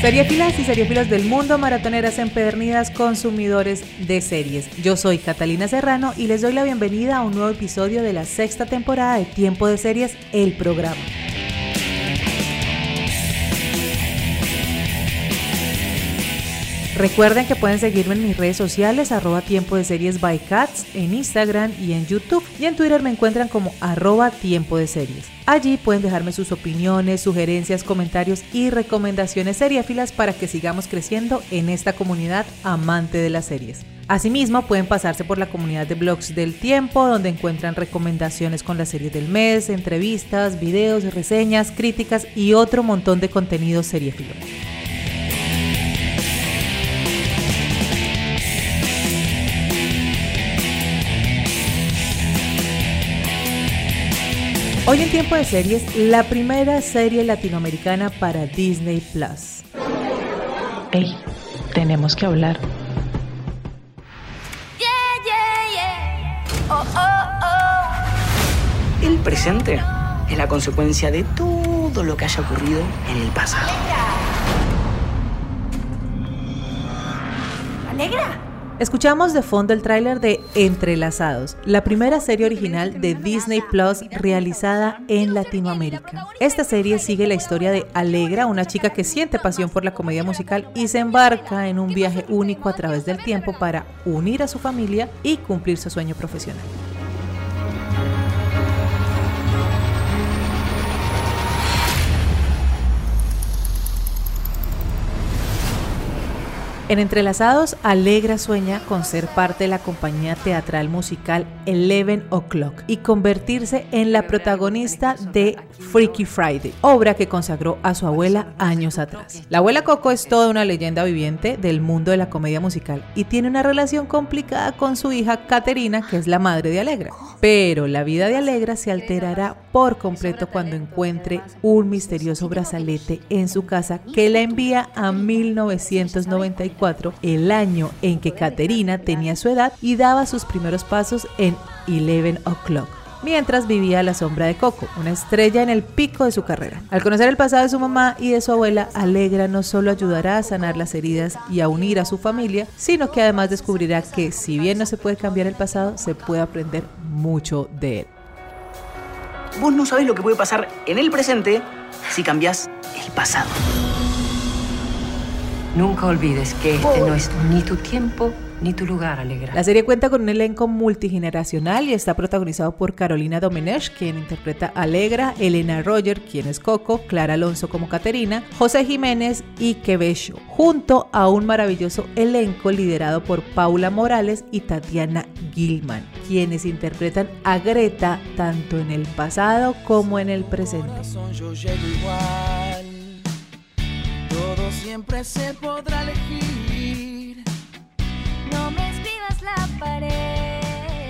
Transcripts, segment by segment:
Seriefilas y seriefilos del mundo, maratoneras empedernidas, consumidores de series. Yo soy Catalina Serrano y les doy la bienvenida a un nuevo episodio de la sexta temporada de Tiempo de Series, el programa. Recuerden que pueden seguirme en mis redes sociales, arroba tiempo de series by cats, en Instagram y en YouTube. Y en Twitter me encuentran como arroba tiempo de series. Allí pueden dejarme sus opiniones, sugerencias, comentarios y recomendaciones seriéfilas para que sigamos creciendo en esta comunidad amante de las series. Asimismo, pueden pasarse por la comunidad de blogs del tiempo, donde encuentran recomendaciones con las series del mes, entrevistas, videos, reseñas, críticas y otro montón de contenido seriéfilo. Hoy en tiempo de series, la primera serie latinoamericana para Disney Plus. Hey, tenemos que hablar. Oh, oh, oh. El presente es la consecuencia de todo lo que haya ocurrido en el pasado. ¿Alegra? Escuchamos de fondo el tráiler de Entrelazados, la primera serie original de Disney Plus realizada en Latinoamérica. Esta serie sigue la historia de Alegra, una chica que siente pasión por la comedia musical y se embarca en un viaje único a través del tiempo para unir a su familia y cumplir su sueño profesional. En Entrelazados, Alegra sueña con ser parte de la compañía teatral musical Eleven O'Clock y convertirse en la protagonista de Freaky Friday, obra que consagró a su abuela años atrás. La abuela Coco es toda una leyenda viviente del mundo de la comedia musical y tiene una relación complicada con su hija Caterina, que es la madre de Alegra. Pero la vida de Alegra se alterará por completo cuando encuentre un misterioso brazalete en su casa que la envía a 1994 el año en que Caterina tenía su edad y daba sus primeros pasos en Eleven O'Clock mientras vivía a la sombra de Coco, una estrella en el pico de su carrera. Al conocer el pasado de su mamá y de su abuela, Alegra no solo ayudará a sanar las heridas y a unir a su familia, sino que además descubrirá que si bien no se puede cambiar el pasado, se puede aprender mucho de él. Vos no sabés lo que puede pasar en el presente si cambias el pasado. Nunca olvides que este no es ni tu tiempo ni tu lugar, Alegra. La serie cuenta con un elenco multigeneracional y está protagonizado por Carolina Domenech, quien interpreta a Alegra, Elena Roger, quien es Coco, Clara Alonso como Caterina, José Jiménez y Quevecho, junto a un maravilloso elenco liderado por Paula Morales y Tatiana Gilman, quienes interpretan a Greta tanto en el pasado como en el presente siempre se podrá elegir. No me escribas la pared.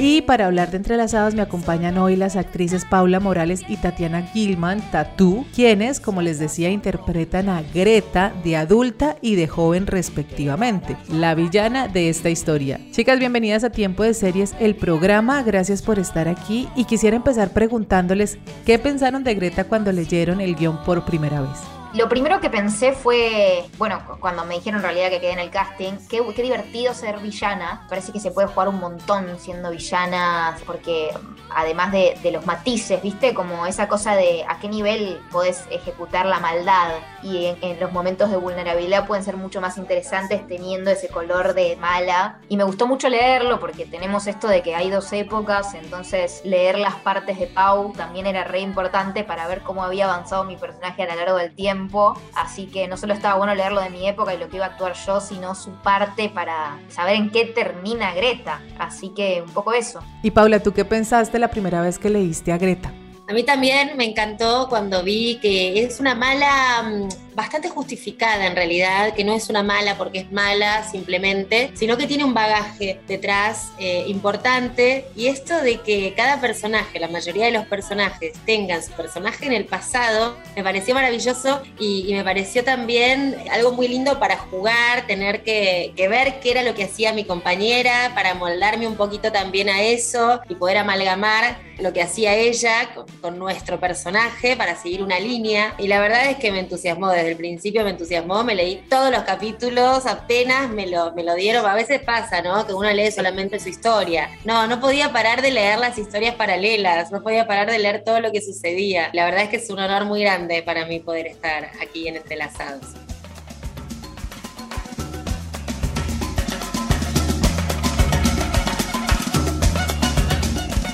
Y para hablar de entrelazados me acompañan hoy las actrices Paula Morales y Tatiana Gilman, Tatú, quienes, como les decía, interpretan a Greta de adulta y de joven respectivamente, la villana de esta historia. Chicas, bienvenidas a Tiempo de Series, el programa, gracias por estar aquí y quisiera empezar preguntándoles qué pensaron de Greta cuando leyeron el guion por primera vez. Lo primero que pensé fue, bueno, cuando me dijeron en realidad que quedé en el casting, qué, divertido ser villana. Parece que se puede jugar un montón siendo villana, porque además de, los matices, ¿viste? Como esa cosa de a qué nivel podés ejecutar la maldad y en, los momentos de vulnerabilidad pueden ser mucho más interesantes teniendo ese color de mala. Y me gustó mucho leerlo porque tenemos esto de que hay dos épocas, entonces leer las partes de Pau también era re importante para ver cómo había avanzado mi personaje a lo largo del tiempo así que no solo estaba bueno leerlo de mi época y lo que iba a actuar yo, sino su parte para saber en qué termina Greta. Así que un poco eso. Y Paula, ¿tú qué pensaste la primera vez que leíste a Greta? A mí también me encantó cuando vi que es una mala mm, bastante justificada en realidad, que no es una mala porque es mala simplemente, sino que tiene un bagaje detrás eh, importante y esto de que cada personaje, la mayoría de los personajes tengan su personaje en el pasado, me pareció maravilloso y, me pareció también algo muy lindo para jugar, tener que, que ver qué era lo que hacía mi compañera, para moldarme un poquito también a eso y poder amalgamar lo que hacía ella con, nuestro personaje para seguir una línea. Y la verdad es que me entusiasmó, desde el principio me entusiasmó, me leí todos los capítulos, apenas me lo, me lo dieron. A veces pasa, ¿no? Que uno lee solamente su historia. No, no podía parar de leer las historias paralelas, no podía parar de leer todo lo que sucedía. La verdad es que es un honor muy grande para mí poder estar aquí en Entrelazados.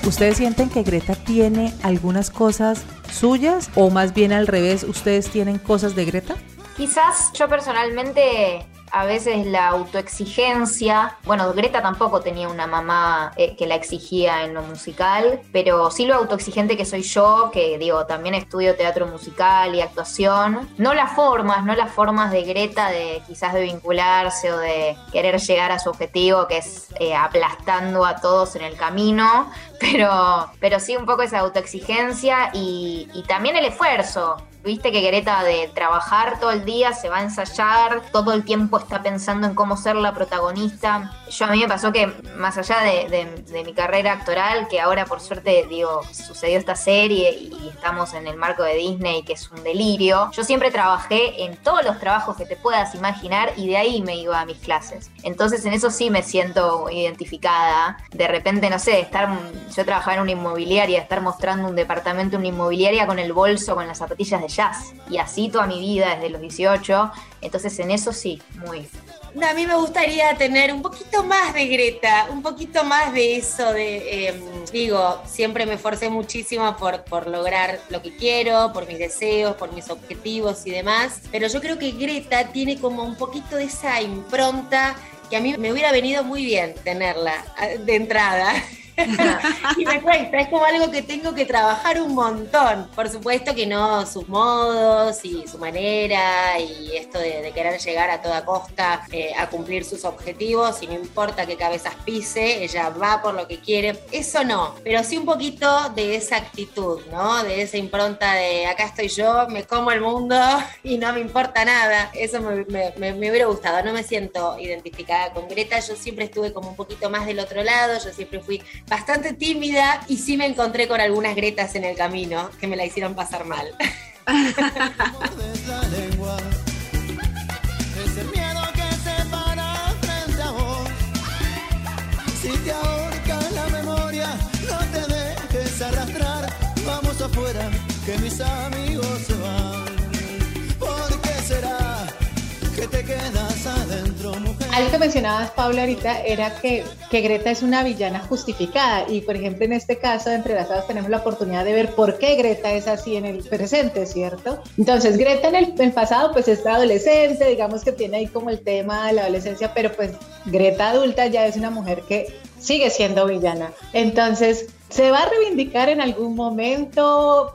¿Ustedes sienten que Greta tiene algunas cosas suyas o más bien al revés, ustedes tienen cosas de Greta? Quizás yo personalmente a veces la autoexigencia, bueno, Greta tampoco tenía una mamá eh, que la exigía en lo musical, pero sí lo autoexigente que soy yo, que digo, también estudio teatro musical y actuación, no las formas, no las formas de Greta de quizás de vincularse o de querer llegar a su objetivo, que es eh, aplastando a todos en el camino, pero, pero sí un poco esa autoexigencia y, y también el esfuerzo. Viste que Greta de trabajar todo el día, se va a ensayar, todo el tiempo está pensando en cómo ser la protagonista. Yo a mí me pasó que más allá de, mi carrera actoral, que ahora por suerte digo, sucedió esta serie y estamos en el marco de Disney, que es un delirio, yo siempre trabajé en todos los trabajos que te puedas imaginar y de ahí me iba a mis clases. Entonces en eso sí me siento identificada. De repente, no sé, estar, yo trabajaba en una inmobiliaria, estar mostrando un departamento en una inmobiliaria con el bolso, con las zapatillas de Y así toda mi vida, desde los 18. Entonces en eso sí, muy. a mí me gustaría tener un poquito más de Greta, un poquito más de eso de, em, digo, siempre me esforcé muchísimo por, por lograr lo que quiero, por mis deseos, por mis objetivos y demás, pero yo creo que Greta tiene como un poquito de esa impronta que a mí me hubiera venido muy bien tenerla de entrada. y me cuesta, es como algo que tengo que trabajar un montón. Por supuesto que no sus modos y su manera y esto de, querer llegar a toda costa eh, a cumplir sus objetivos y no importa qué cabezas pise, ella va por lo que quiere. Eso no, pero sí un poquito de esa actitud, ¿no? De esa impronta de acá estoy yo, me como el mundo y no me importa nada. Eso me, me hubiera gustado. No me siento identificada con Greta. Yo siempre estuve como un poquito más del otro lado. Yo siempre fui bastante tímida y sí me encontré con algunas gretas en el camino que me la hicieron pasar mal. Si te ahorca la memoria, no te dejes arrastrar. Vamos afuera, que mis amigos Algo que mencionabas, Paula, ahorita era que, que, Greta es una villana justificada y, por ejemplo, en este caso de Entrelazadas tenemos la oportunidad de ver por qué Greta es así en el presente, ¿cierto? Entonces, Greta en el, pasado pues es adolescente, digamos que tiene ahí como el tema de la adolescencia, pero pues Greta adulta ya es una mujer que sigue siendo villana. Entonces, ¿se va a reivindicar en algún momento?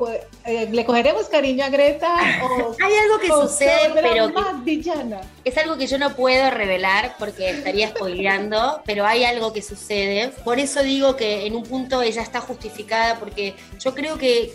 Eh, ¿Le cogeremos cariño a Greta? O, Hay algo que sucede, pero es algo que yo no puedo revelar porque estaría spoileando, pero hay algo que sucede. Por eso digo que en un punto ella está justificada porque yo creo que,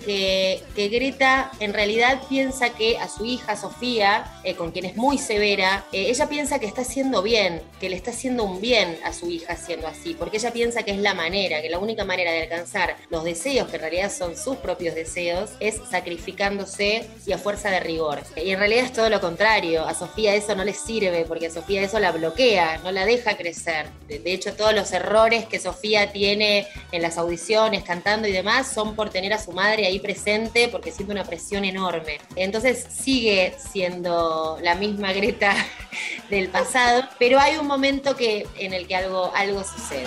que, Greta en realidad piensa que a su hija Sofía, eh, con quien es muy severa, eh, ella piensa que está haciendo bien, que le está haciendo un bien a su hija siendo así, porque ella piensa que es la manera, que la única manera de alcanzar los deseos, que en realidad son sus propios deseos, es sacrificándose y a fuerza de rigor. Y en realidad es todo lo contrario, a Sofía eso no le sirve porque a Sofía eso la bloquea, no la deja crecer. De, hecho, todos los errores que Sofía tiene en las audiciones, cantando y demás, son por tener a su madre ahí presente porque siente una presión enorme. Entonces sigue siendo la misma Greta del pasado, pero hay un momento que, en el que algo, algo sucede.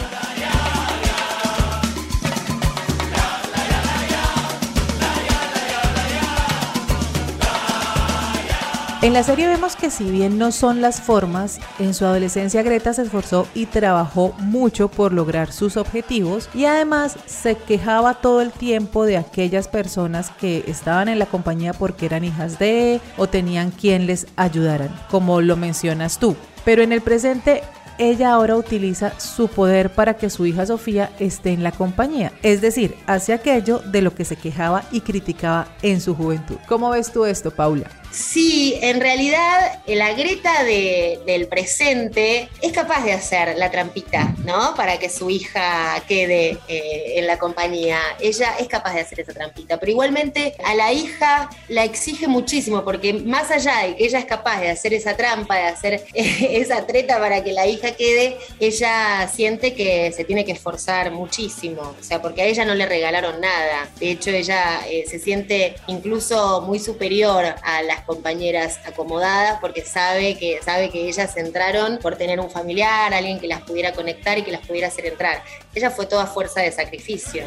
En la serie vemos que si bien no son las formas, en su adolescencia Greta se esforzó y trabajó mucho por lograr sus objetivos y además se quejaba todo el tiempo de aquellas personas que estaban en la compañía porque eran hijas de o tenían quien les ayudaran, como lo mencionas tú. Pero en el presente ella ahora utiliza su poder para que su hija Sofía esté en la compañía, es decir, hace aquello de lo que se quejaba y criticaba en su juventud. ¿Cómo ves tú esto, Paula? Sí, en realidad la Greta del presente es capaz de hacer la trampita, ¿no? Para que su hija quede eh, en la compañía. Ella es capaz de hacer esa trampita, pero igualmente a la hija la exige muchísimo, porque más allá de que ella es capaz de hacer esa trampa, de hacer esa treta para que la hija quede, ella siente que se tiene que esforzar muchísimo, o sea, porque a ella no le regalaron nada. De hecho, ella eh, se siente incluso muy superior a las compañeras acomodadas porque sabe que, sabe que ellas entraron por tener un familiar, alguien que las pudiera conectar y que las pudiera hacer entrar. Ella fue toda fuerza de sacrificio.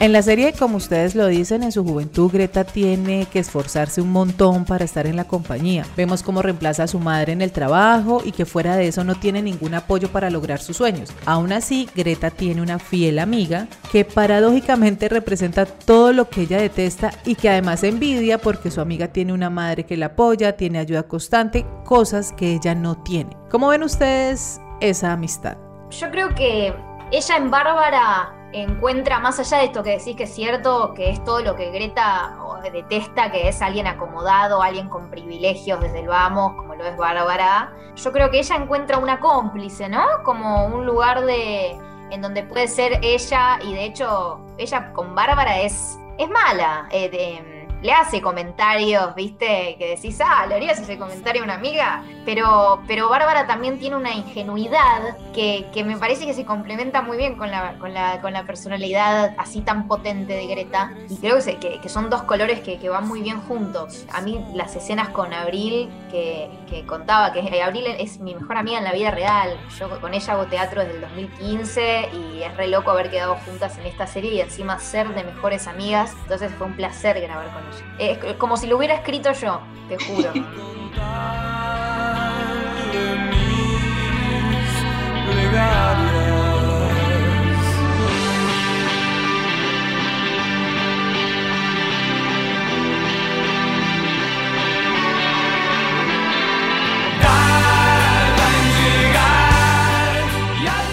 En la serie, como ustedes lo dicen, en su juventud Greta tiene que esforzarse un montón para estar en la compañía. Vemos cómo reemplaza a su madre en el trabajo y que fuera de eso no tiene ningún apoyo para lograr sus sueños. Aún así, Greta tiene una fiel amiga que paradójicamente representa todo lo que ella detesta y que además envidia porque su amiga tiene una madre que la apoya, tiene ayuda constante, cosas que ella no tiene. ¿Cómo ven ustedes esa amistad? Yo creo que ella en Bárbara encuentra, más allá de esto que decís que es cierto, que es todo lo que Greta detesta, que es alguien acomodado, alguien con privilegios desde el vamos, como lo es Bárbara, yo creo que ella encuentra una cómplice, ¿no? Como un lugar de en donde puede ser ella, y de hecho, ella con Bárbara es, es mala. Eh, de, le hace comentarios, ¿viste? Que decís, ah, ¿le harías ese comentario a una amiga? Pero, pero Bárbara también tiene una ingenuidad que, me parece que se complementa muy bien con la, con la, con la personalidad así tan potente de Greta. Y creo que, que, son dos colores que, van muy bien juntos. A mí las escenas con Abril, que, contaba que Abril es mi mejor amiga en la vida real. Yo con ella hago teatro desde el 2015 y es re loco haber quedado juntas en esta serie y encima ser de mejores amigas. Entonces fue un placer grabar con es como si lo hubiera escrito yo, te juro.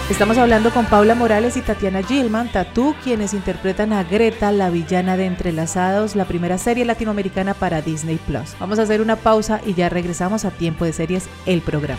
Estamos hablando con Paula Morales y Tatiana Gilman, Tatú, quienes interpretan a Greta, la villana de Entrelazados, la primera serie latinoamericana para Disney Plus. Vamos a hacer una pausa y ya regresamos a Tiempo de Series, el programa.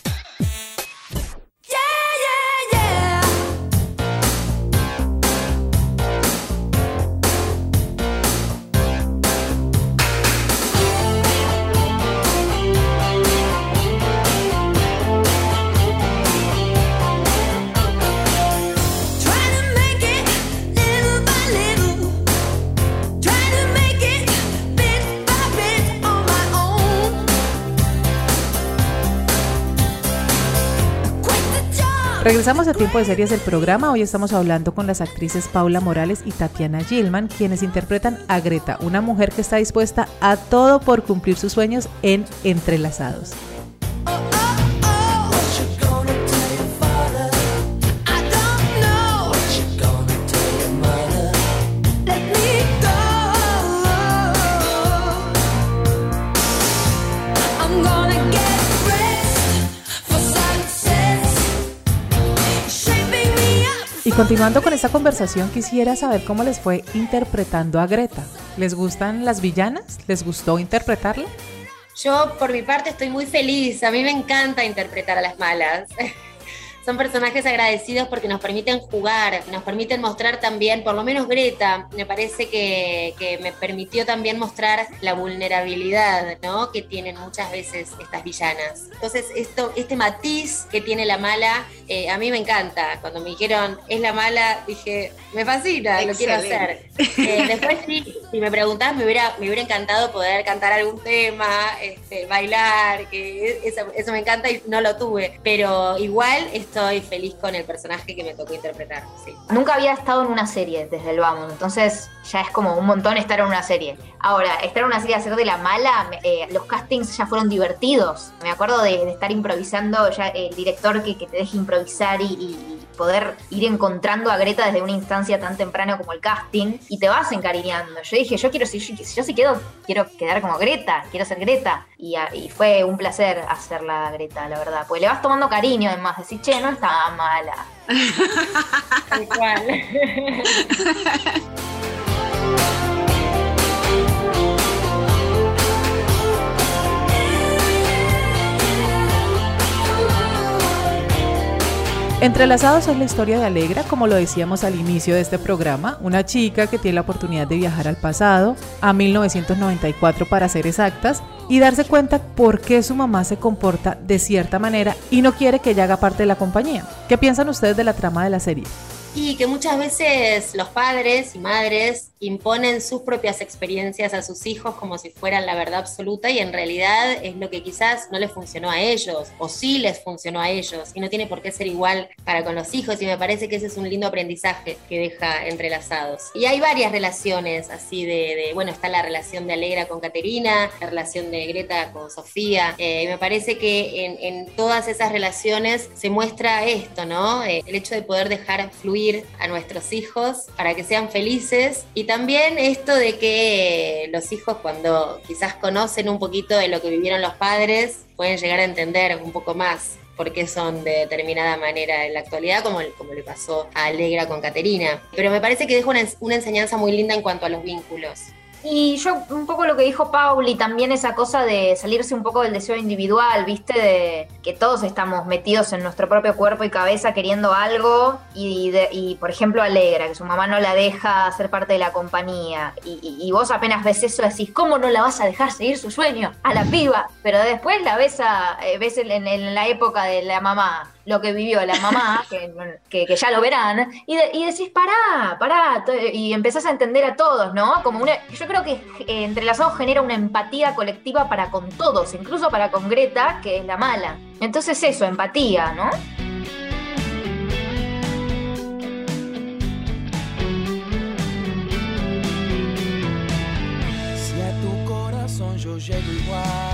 Regresamos a tiempo de series del programa. Hoy estamos hablando con las actrices Paula Morales y Tatiana Gilman, quienes interpretan a Greta, una mujer que está dispuesta a todo por cumplir sus sueños en Entrelazados. Y continuando con esta conversación, quisiera saber cómo les fue interpretando a Greta. ¿Les gustan las villanas? ¿Les gustó interpretarla? Yo, por mi parte, estoy muy feliz. A mí me encanta interpretar a las malas. son personajes agradecidos porque nos permiten jugar, nos permiten mostrar también, por lo menos Greta, me parece que, que me permitió también mostrar la vulnerabilidad, ¿no? Que tienen muchas veces estas villanas. Entonces, esto, este matiz que tiene la mala, eh, a mí me encanta. Cuando me dijeron, es la mala, dije, me fascina, lo quiero hacer. Eh, después sí, si me preguntás, me hubiera, me hubiera encantado poder cantar algún tema, este, bailar, que eso, eso me encanta y no lo tuve. Pero igual estoy feliz con el personaje que me tocó interpretar. Nunca había estado en una serie desde el vamos, entonces ya es como un montón estar en una serie. Ahora, estar en una serie, hacer de la mala, eh, los castings ya fueron divertidos. Me acuerdo de, estar improvisando, ya el director que, te deje improvisar y, poder ir encontrando a Greta desde una instancia tan temprana como el casting y te vas encariñando. Yo dije, yo quiero, si yo, si yo sí quedo, quiero quedar como Greta, quiero ser Greta. Y, y fue un placer hacerla Greta, la verdad. Porque le vas tomando cariño, además, decís, che, no está mala. Tal cual. Entrelazados es la historia de Alegra, como lo decíamos al inicio de este programa, una chica que tiene la oportunidad de viajar al pasado, a 1994 para ser exactas, y darse cuenta por qué su mamá se comporta de cierta manera y no quiere que ella haga parte de la compañía. ¿Qué piensan ustedes de la trama de la serie? Y que muchas veces los padres y madres imponen sus propias experiencias a sus hijos como si fueran la verdad absoluta y en realidad es lo que quizás no les funcionó a ellos o sí les funcionó a ellos y no tiene por qué ser igual para con los hijos y me parece que ese es un lindo aprendizaje que deja entrelazados. Y hay varias relaciones así de, bueno, está la relación de Alegra con Caterina, la relación de Greta con Sofía, eh, y me parece que en, en todas esas relaciones se muestra esto, ¿no? Eh, el hecho de poder dejar fluir a nuestros hijos para que sean felices y también esto de que los hijos cuando quizás conocen un poquito de lo que vivieron los padres pueden llegar a entender un poco más por qué son de determinada manera en la actualidad, como, como le pasó a Alegra con Caterina. Pero me parece que deja una, una enseñanza muy linda en cuanto a los vínculos. Y yo, un poco lo que dijo Paul y también esa cosa de salirse un poco del deseo individual, ¿viste? De que todos estamos metidos en nuestro propio cuerpo y cabeza queriendo algo y, de- y, por ejemplo, Alegra, que su mamá no la deja ser parte de la compañía y, y- vos apenas ves eso decís, ¿cómo no la vas a dejar seguir su sueño? A la piba. Pero después la ves, a, eh, ves en la época de la mamá lo que vivió la mamá, que, que- que ya lo verán, y, de- y decís, pará, pará, y empezás a entender a todos, ¿no? Como una, yo creo que eh, Entrelazados genera una empatía colectiva para con todos, incluso para con Greta, que es la mala. Entonces eso, empatía, ¿no? Si a tu corazón yo llego igual,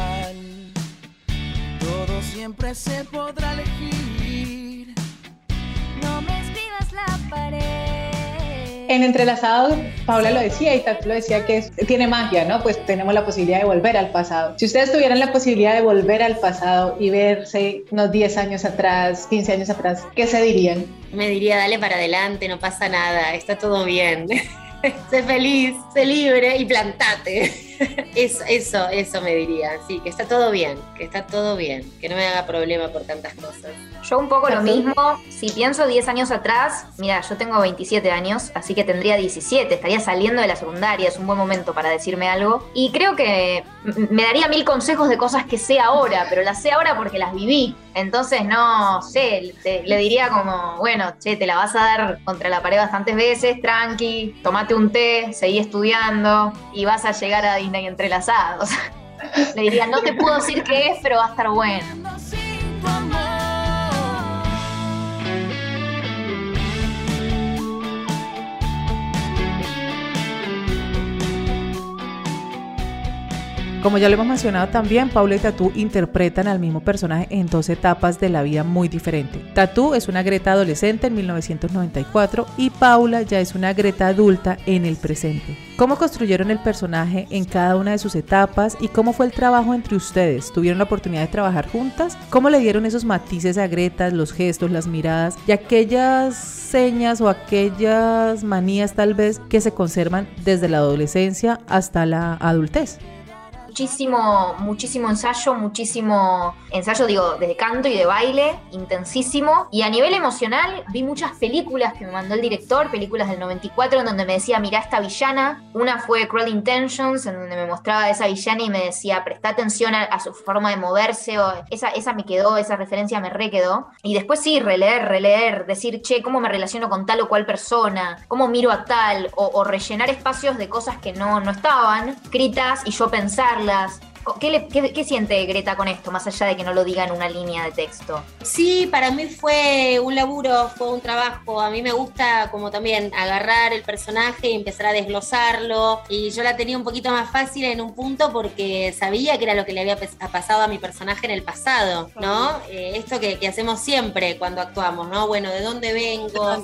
siempre se podrá elegir. No me escribas la pared. En Entrelazados, Paula lo decía y Tatu lo decía que es- tiene magia, ¿no? Pues tenemos la posibilidad de volver al pasado. Si ustedes tuvieran la posibilidad de volver al pasado y verse unos 10 años atrás, 15 años atrás, ¿qué se dirían? Me diría, dale para adelante, no pasa nada, está todo bien. sé feliz, sé libre y plantate. Eso, eso, eso me diría, sí, que está todo bien, que está todo bien, que no me haga problema por tantas cosas. Yo un poco lo mismo. Si pienso 10 años atrás, mira, yo tengo 27 años, así que tendría 17, estaría saliendo de la secundaria, es un buen momento para decirme algo. Y creo que me daría mil consejos de cosas que sé ahora, pero las sé ahora porque las viví. Entonces, no sé, te- le diría como, bueno, che, te la vas a dar contra la pared bastantes veces, tranqui, tomate un té, seguí estudiando y vas a llegar a Disney entrelazados. le diría, no te puedo decir qué es, pero va a estar bueno. Como ya lo hemos mencionado también, Paula y Tatú interpretan al mismo personaje en dos etapas de la vida muy diferentes. Tatú es una Greta adolescente en 1994 y Paula ya es una Greta adulta en el presente. ¿Cómo construyeron el personaje en cada una de sus etapas y cómo fue el trabajo entre ustedes? ¿Tuvieron la oportunidad de trabajar juntas? ¿Cómo le dieron esos matices a Greta, los gestos, las miradas y aquellas señas o aquellas manías tal vez que se conservan desde la adolescencia hasta la adultez? Muchísimo, muchísimo ensayo, muchísimo ensayo, digo, de canto y de baile, intensísimo. Y a nivel emocional, vi muchas películas que me mandó el director, películas del 94, en donde me decía, mirá esta villana. Una fue Cruel Intentions, en donde me mostraba a esa villana y me decía, presta atención a, a su forma de moverse. O, esa, esa me quedó, esa referencia me re quedó. Y después sí, releer, releer, decir, che, ¿cómo me relaciono con tal o cual persona? ¿Cómo miro a tal? O, o rellenar espacios de cosas que no, no estaban escritas y yo pensarlas. ¿Qué, le- qué- qué siente Greta con esto, más allá de que no lo diga en una línea de texto? Sí, para mí fue un laburo, fue un trabajo. A mí me gusta como también agarrar el personaje y empezar a desglosarlo. Y yo la tenía un poquito más fácil en un punto porque sabía que era lo que le había pasado a mi personaje en el pasado, ¿no? Eh, esto que, que hacemos siempre cuando actuamos, ¿no? Bueno, ¿de dónde vengo? ¿Cómo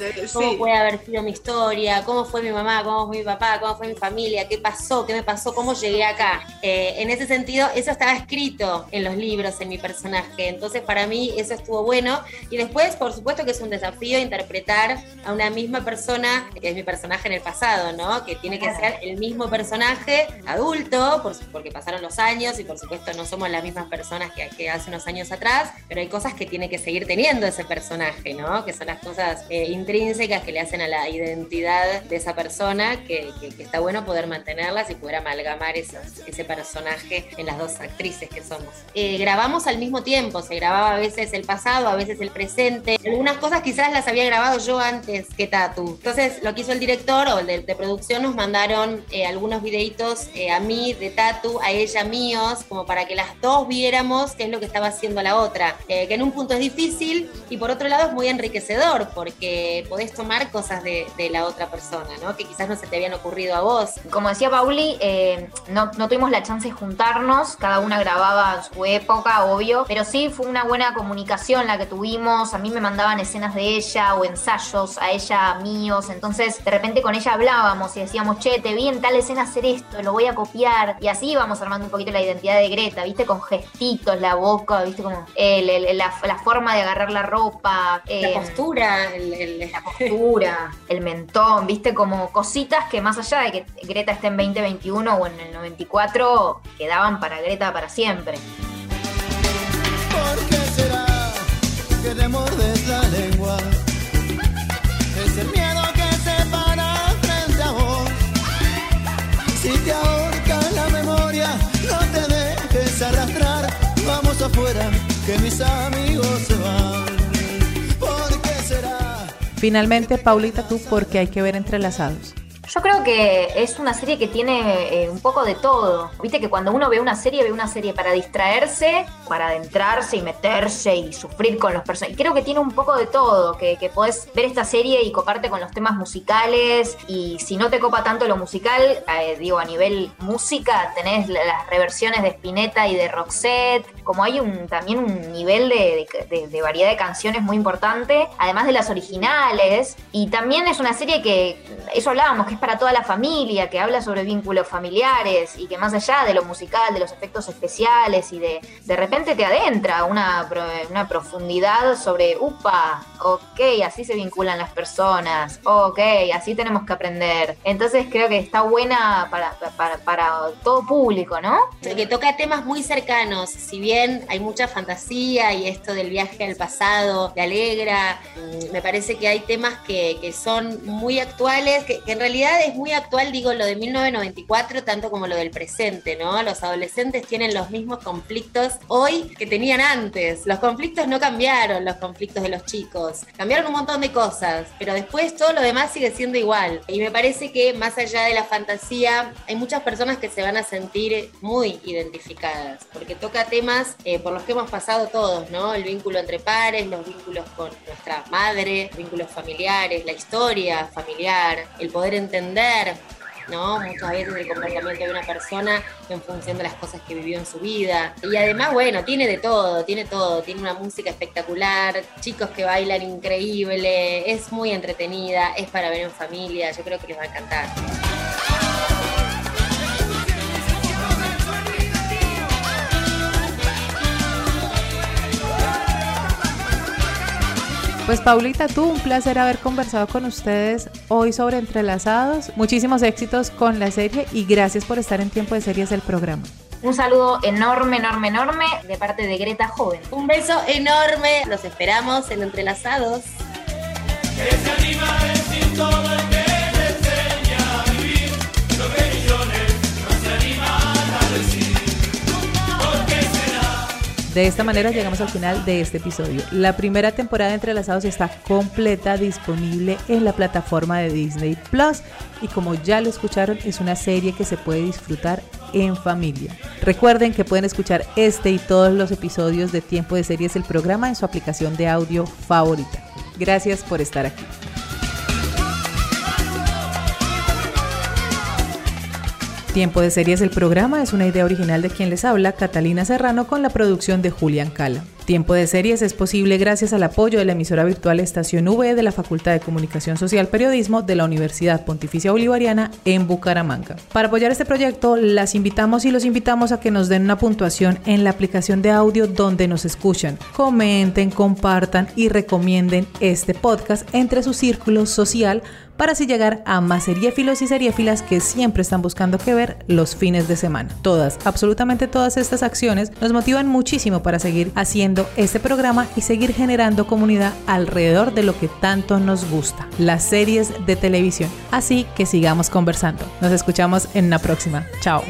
sí. puede haber sido mi historia? ¿Cómo fue mi mamá? ¿Cómo fue mi papá? ¿Cómo fue mi familia? ¿Qué pasó? ¿Qué me pasó? ¿Cómo llegué acá? Eh, en ese sentido, eso estaba escrito en los libros, en mi personaje. Entonces, para mí, eso estuvo bueno. Y después, por supuesto, que es un desafío interpretar a una misma persona, que es mi personaje en el pasado, ¿no? Que tiene que ser el mismo personaje adulto, porque pasaron los años y, por supuesto, no somos las mismas personas que, hace unos años atrás, pero hay cosas que tiene que seguir teniendo ese personaje, ¿no? Que son las cosas eh, intrínsecas que le hacen a la identidad de esa persona, que, está bueno poder mantenerlas y poder amalgamar ese personaje las dos actrices que somos. Eh, grabamos al mismo tiempo, se grababa a veces el pasado, a veces el presente. Algunas cosas quizás las había grabado yo antes que Tatu. Entonces, lo que hizo el director o el de, de producción nos mandaron eh, algunos videitos eh, a mí de Tatu, a ella míos, como para que las dos viéramos qué es lo que estaba haciendo la otra. Eh, que en un punto es difícil y por otro lado es muy enriquecedor porque podés tomar cosas de, de la otra persona, ¿no? Que quizás no se te habían ocurrido a vos. Como decía Pauli, eh, no, no tuvimos la chance de juntarnos, cada una grababa en su época, obvio, pero sí fue una buena comunicación la que tuvimos, a mí me mandaban escenas de ella o ensayos, a ella míos, entonces de repente con ella hablábamos y decíamos, che, te vi en tal escena hacer esto, lo voy a copiar, y así íbamos armando un poquito la identidad de Greta, viste, con gestitos, la boca, viste, como el- el- la, la forma de agarrar la ropa, La eh, postura, el- la postura, el mentón, viste, como cositas que más allá de que Greta esté en 2021 o en el 94, quedaban para Greta para siempre. ¿Por qué será que te mordes la lengua? Es el miedo que se para frente a vos. Si te ahorca la memoria, no te dejes arrastrar. Vamos afuera, que mis amigos se van. ¿Por qué será? Finalmente, Paulita, tú, ¿por qué hay que ver entrelazados? Yo creo que es una serie que tiene eh, un poco de todo. Viste que cuando uno ve una serie, ve una serie para distraerse, para adentrarse y meterse y sufrir con los personajes. Creo que tiene un poco de todo, que, que podés ver esta serie y coparte con los temas musicales. Y si no te copa tanto lo musical, eh, digo, a nivel música, tenés la- las reversiones de Spinetta y de Roxette. Como hay un, también un nivel de variedad de canciones muy importante, además de las originales. Y también es una serie que, eso hablábamos, que es para toda la familia, que habla sobre vínculos familiares y que más allá de lo musical, de los efectos especiales y de de repente te adentra una, una profundidad sobre, upa, ok, así se vinculan las personas, ok, así tenemos que aprender. Entonces creo que está buena para, para, para todo público, ¿no? que toca temas muy cercanos, si bien hay mucha fantasía y esto del viaje al pasado te alegra, mm, me parece que hay temas que, que son muy actuales, que, que en realidad es muy actual, digo, lo de 1994 tanto como lo del presente, ¿no? Los adolescentes tienen los mismos conflictos hoy que tenían antes, los conflictos no cambiaron, los conflictos de los chicos, cambiaron un montón de cosas, pero después todo lo demás sigue siendo igual. Y me parece que más allá de la fantasía, hay muchas personas que se van a sentir muy identificadas, porque toca temas eh, por los que hemos pasado todos, ¿no? El vínculo entre pares, los vínculos con nuestra madre, los vínculos familiares, la historia familiar, el poder entender. ¿No? Muchas veces el comportamiento de una persona en función de las cosas que vivió en su vida. Y además, bueno, tiene de todo, tiene todo. Tiene una música espectacular, chicos que bailan increíble, es muy entretenida, es para ver en familia, yo creo que les va a encantar. Pues Paulita, tú, un placer haber conversado con ustedes hoy sobre entrelazados. Muchísimos éxitos con la serie y gracias por estar en Tiempo de Series del programa. Un saludo enorme, enorme, enorme de parte de Greta Joven. Un beso enorme. Los esperamos en Entrelazados. De esta manera llegamos al final de este episodio. La primera temporada de Entrelazados está completa, disponible en la plataforma de Disney Plus y como ya lo escucharon es una serie que se puede disfrutar en familia. Recuerden que pueden escuchar este y todos los episodios de Tiempo de Series el programa en su aplicación de audio favorita. Gracias por estar aquí. Tiempo de Series el programa es una idea original de quien les habla, Catalina Serrano, con la producción de Julián Cala. Tiempo de Series es posible gracias al apoyo de la emisora virtual Estación V de la Facultad de Comunicación Social Periodismo de la Universidad Pontificia Bolivariana en Bucaramanga. Para apoyar este proyecto, las invitamos y los invitamos a que nos den una puntuación en la aplicación de audio donde nos escuchan. Comenten, compartan y recomienden este podcast entre su círculo social para así llegar a más seriéfilos y seriéfilas que siempre están buscando que ver los fines de semana. Todas, absolutamente todas estas acciones nos motivan muchísimo para seguir haciendo este programa y seguir generando comunidad alrededor de lo que tanto nos gusta, las series de televisión. Así que sigamos conversando. Nos escuchamos en la próxima. Chao.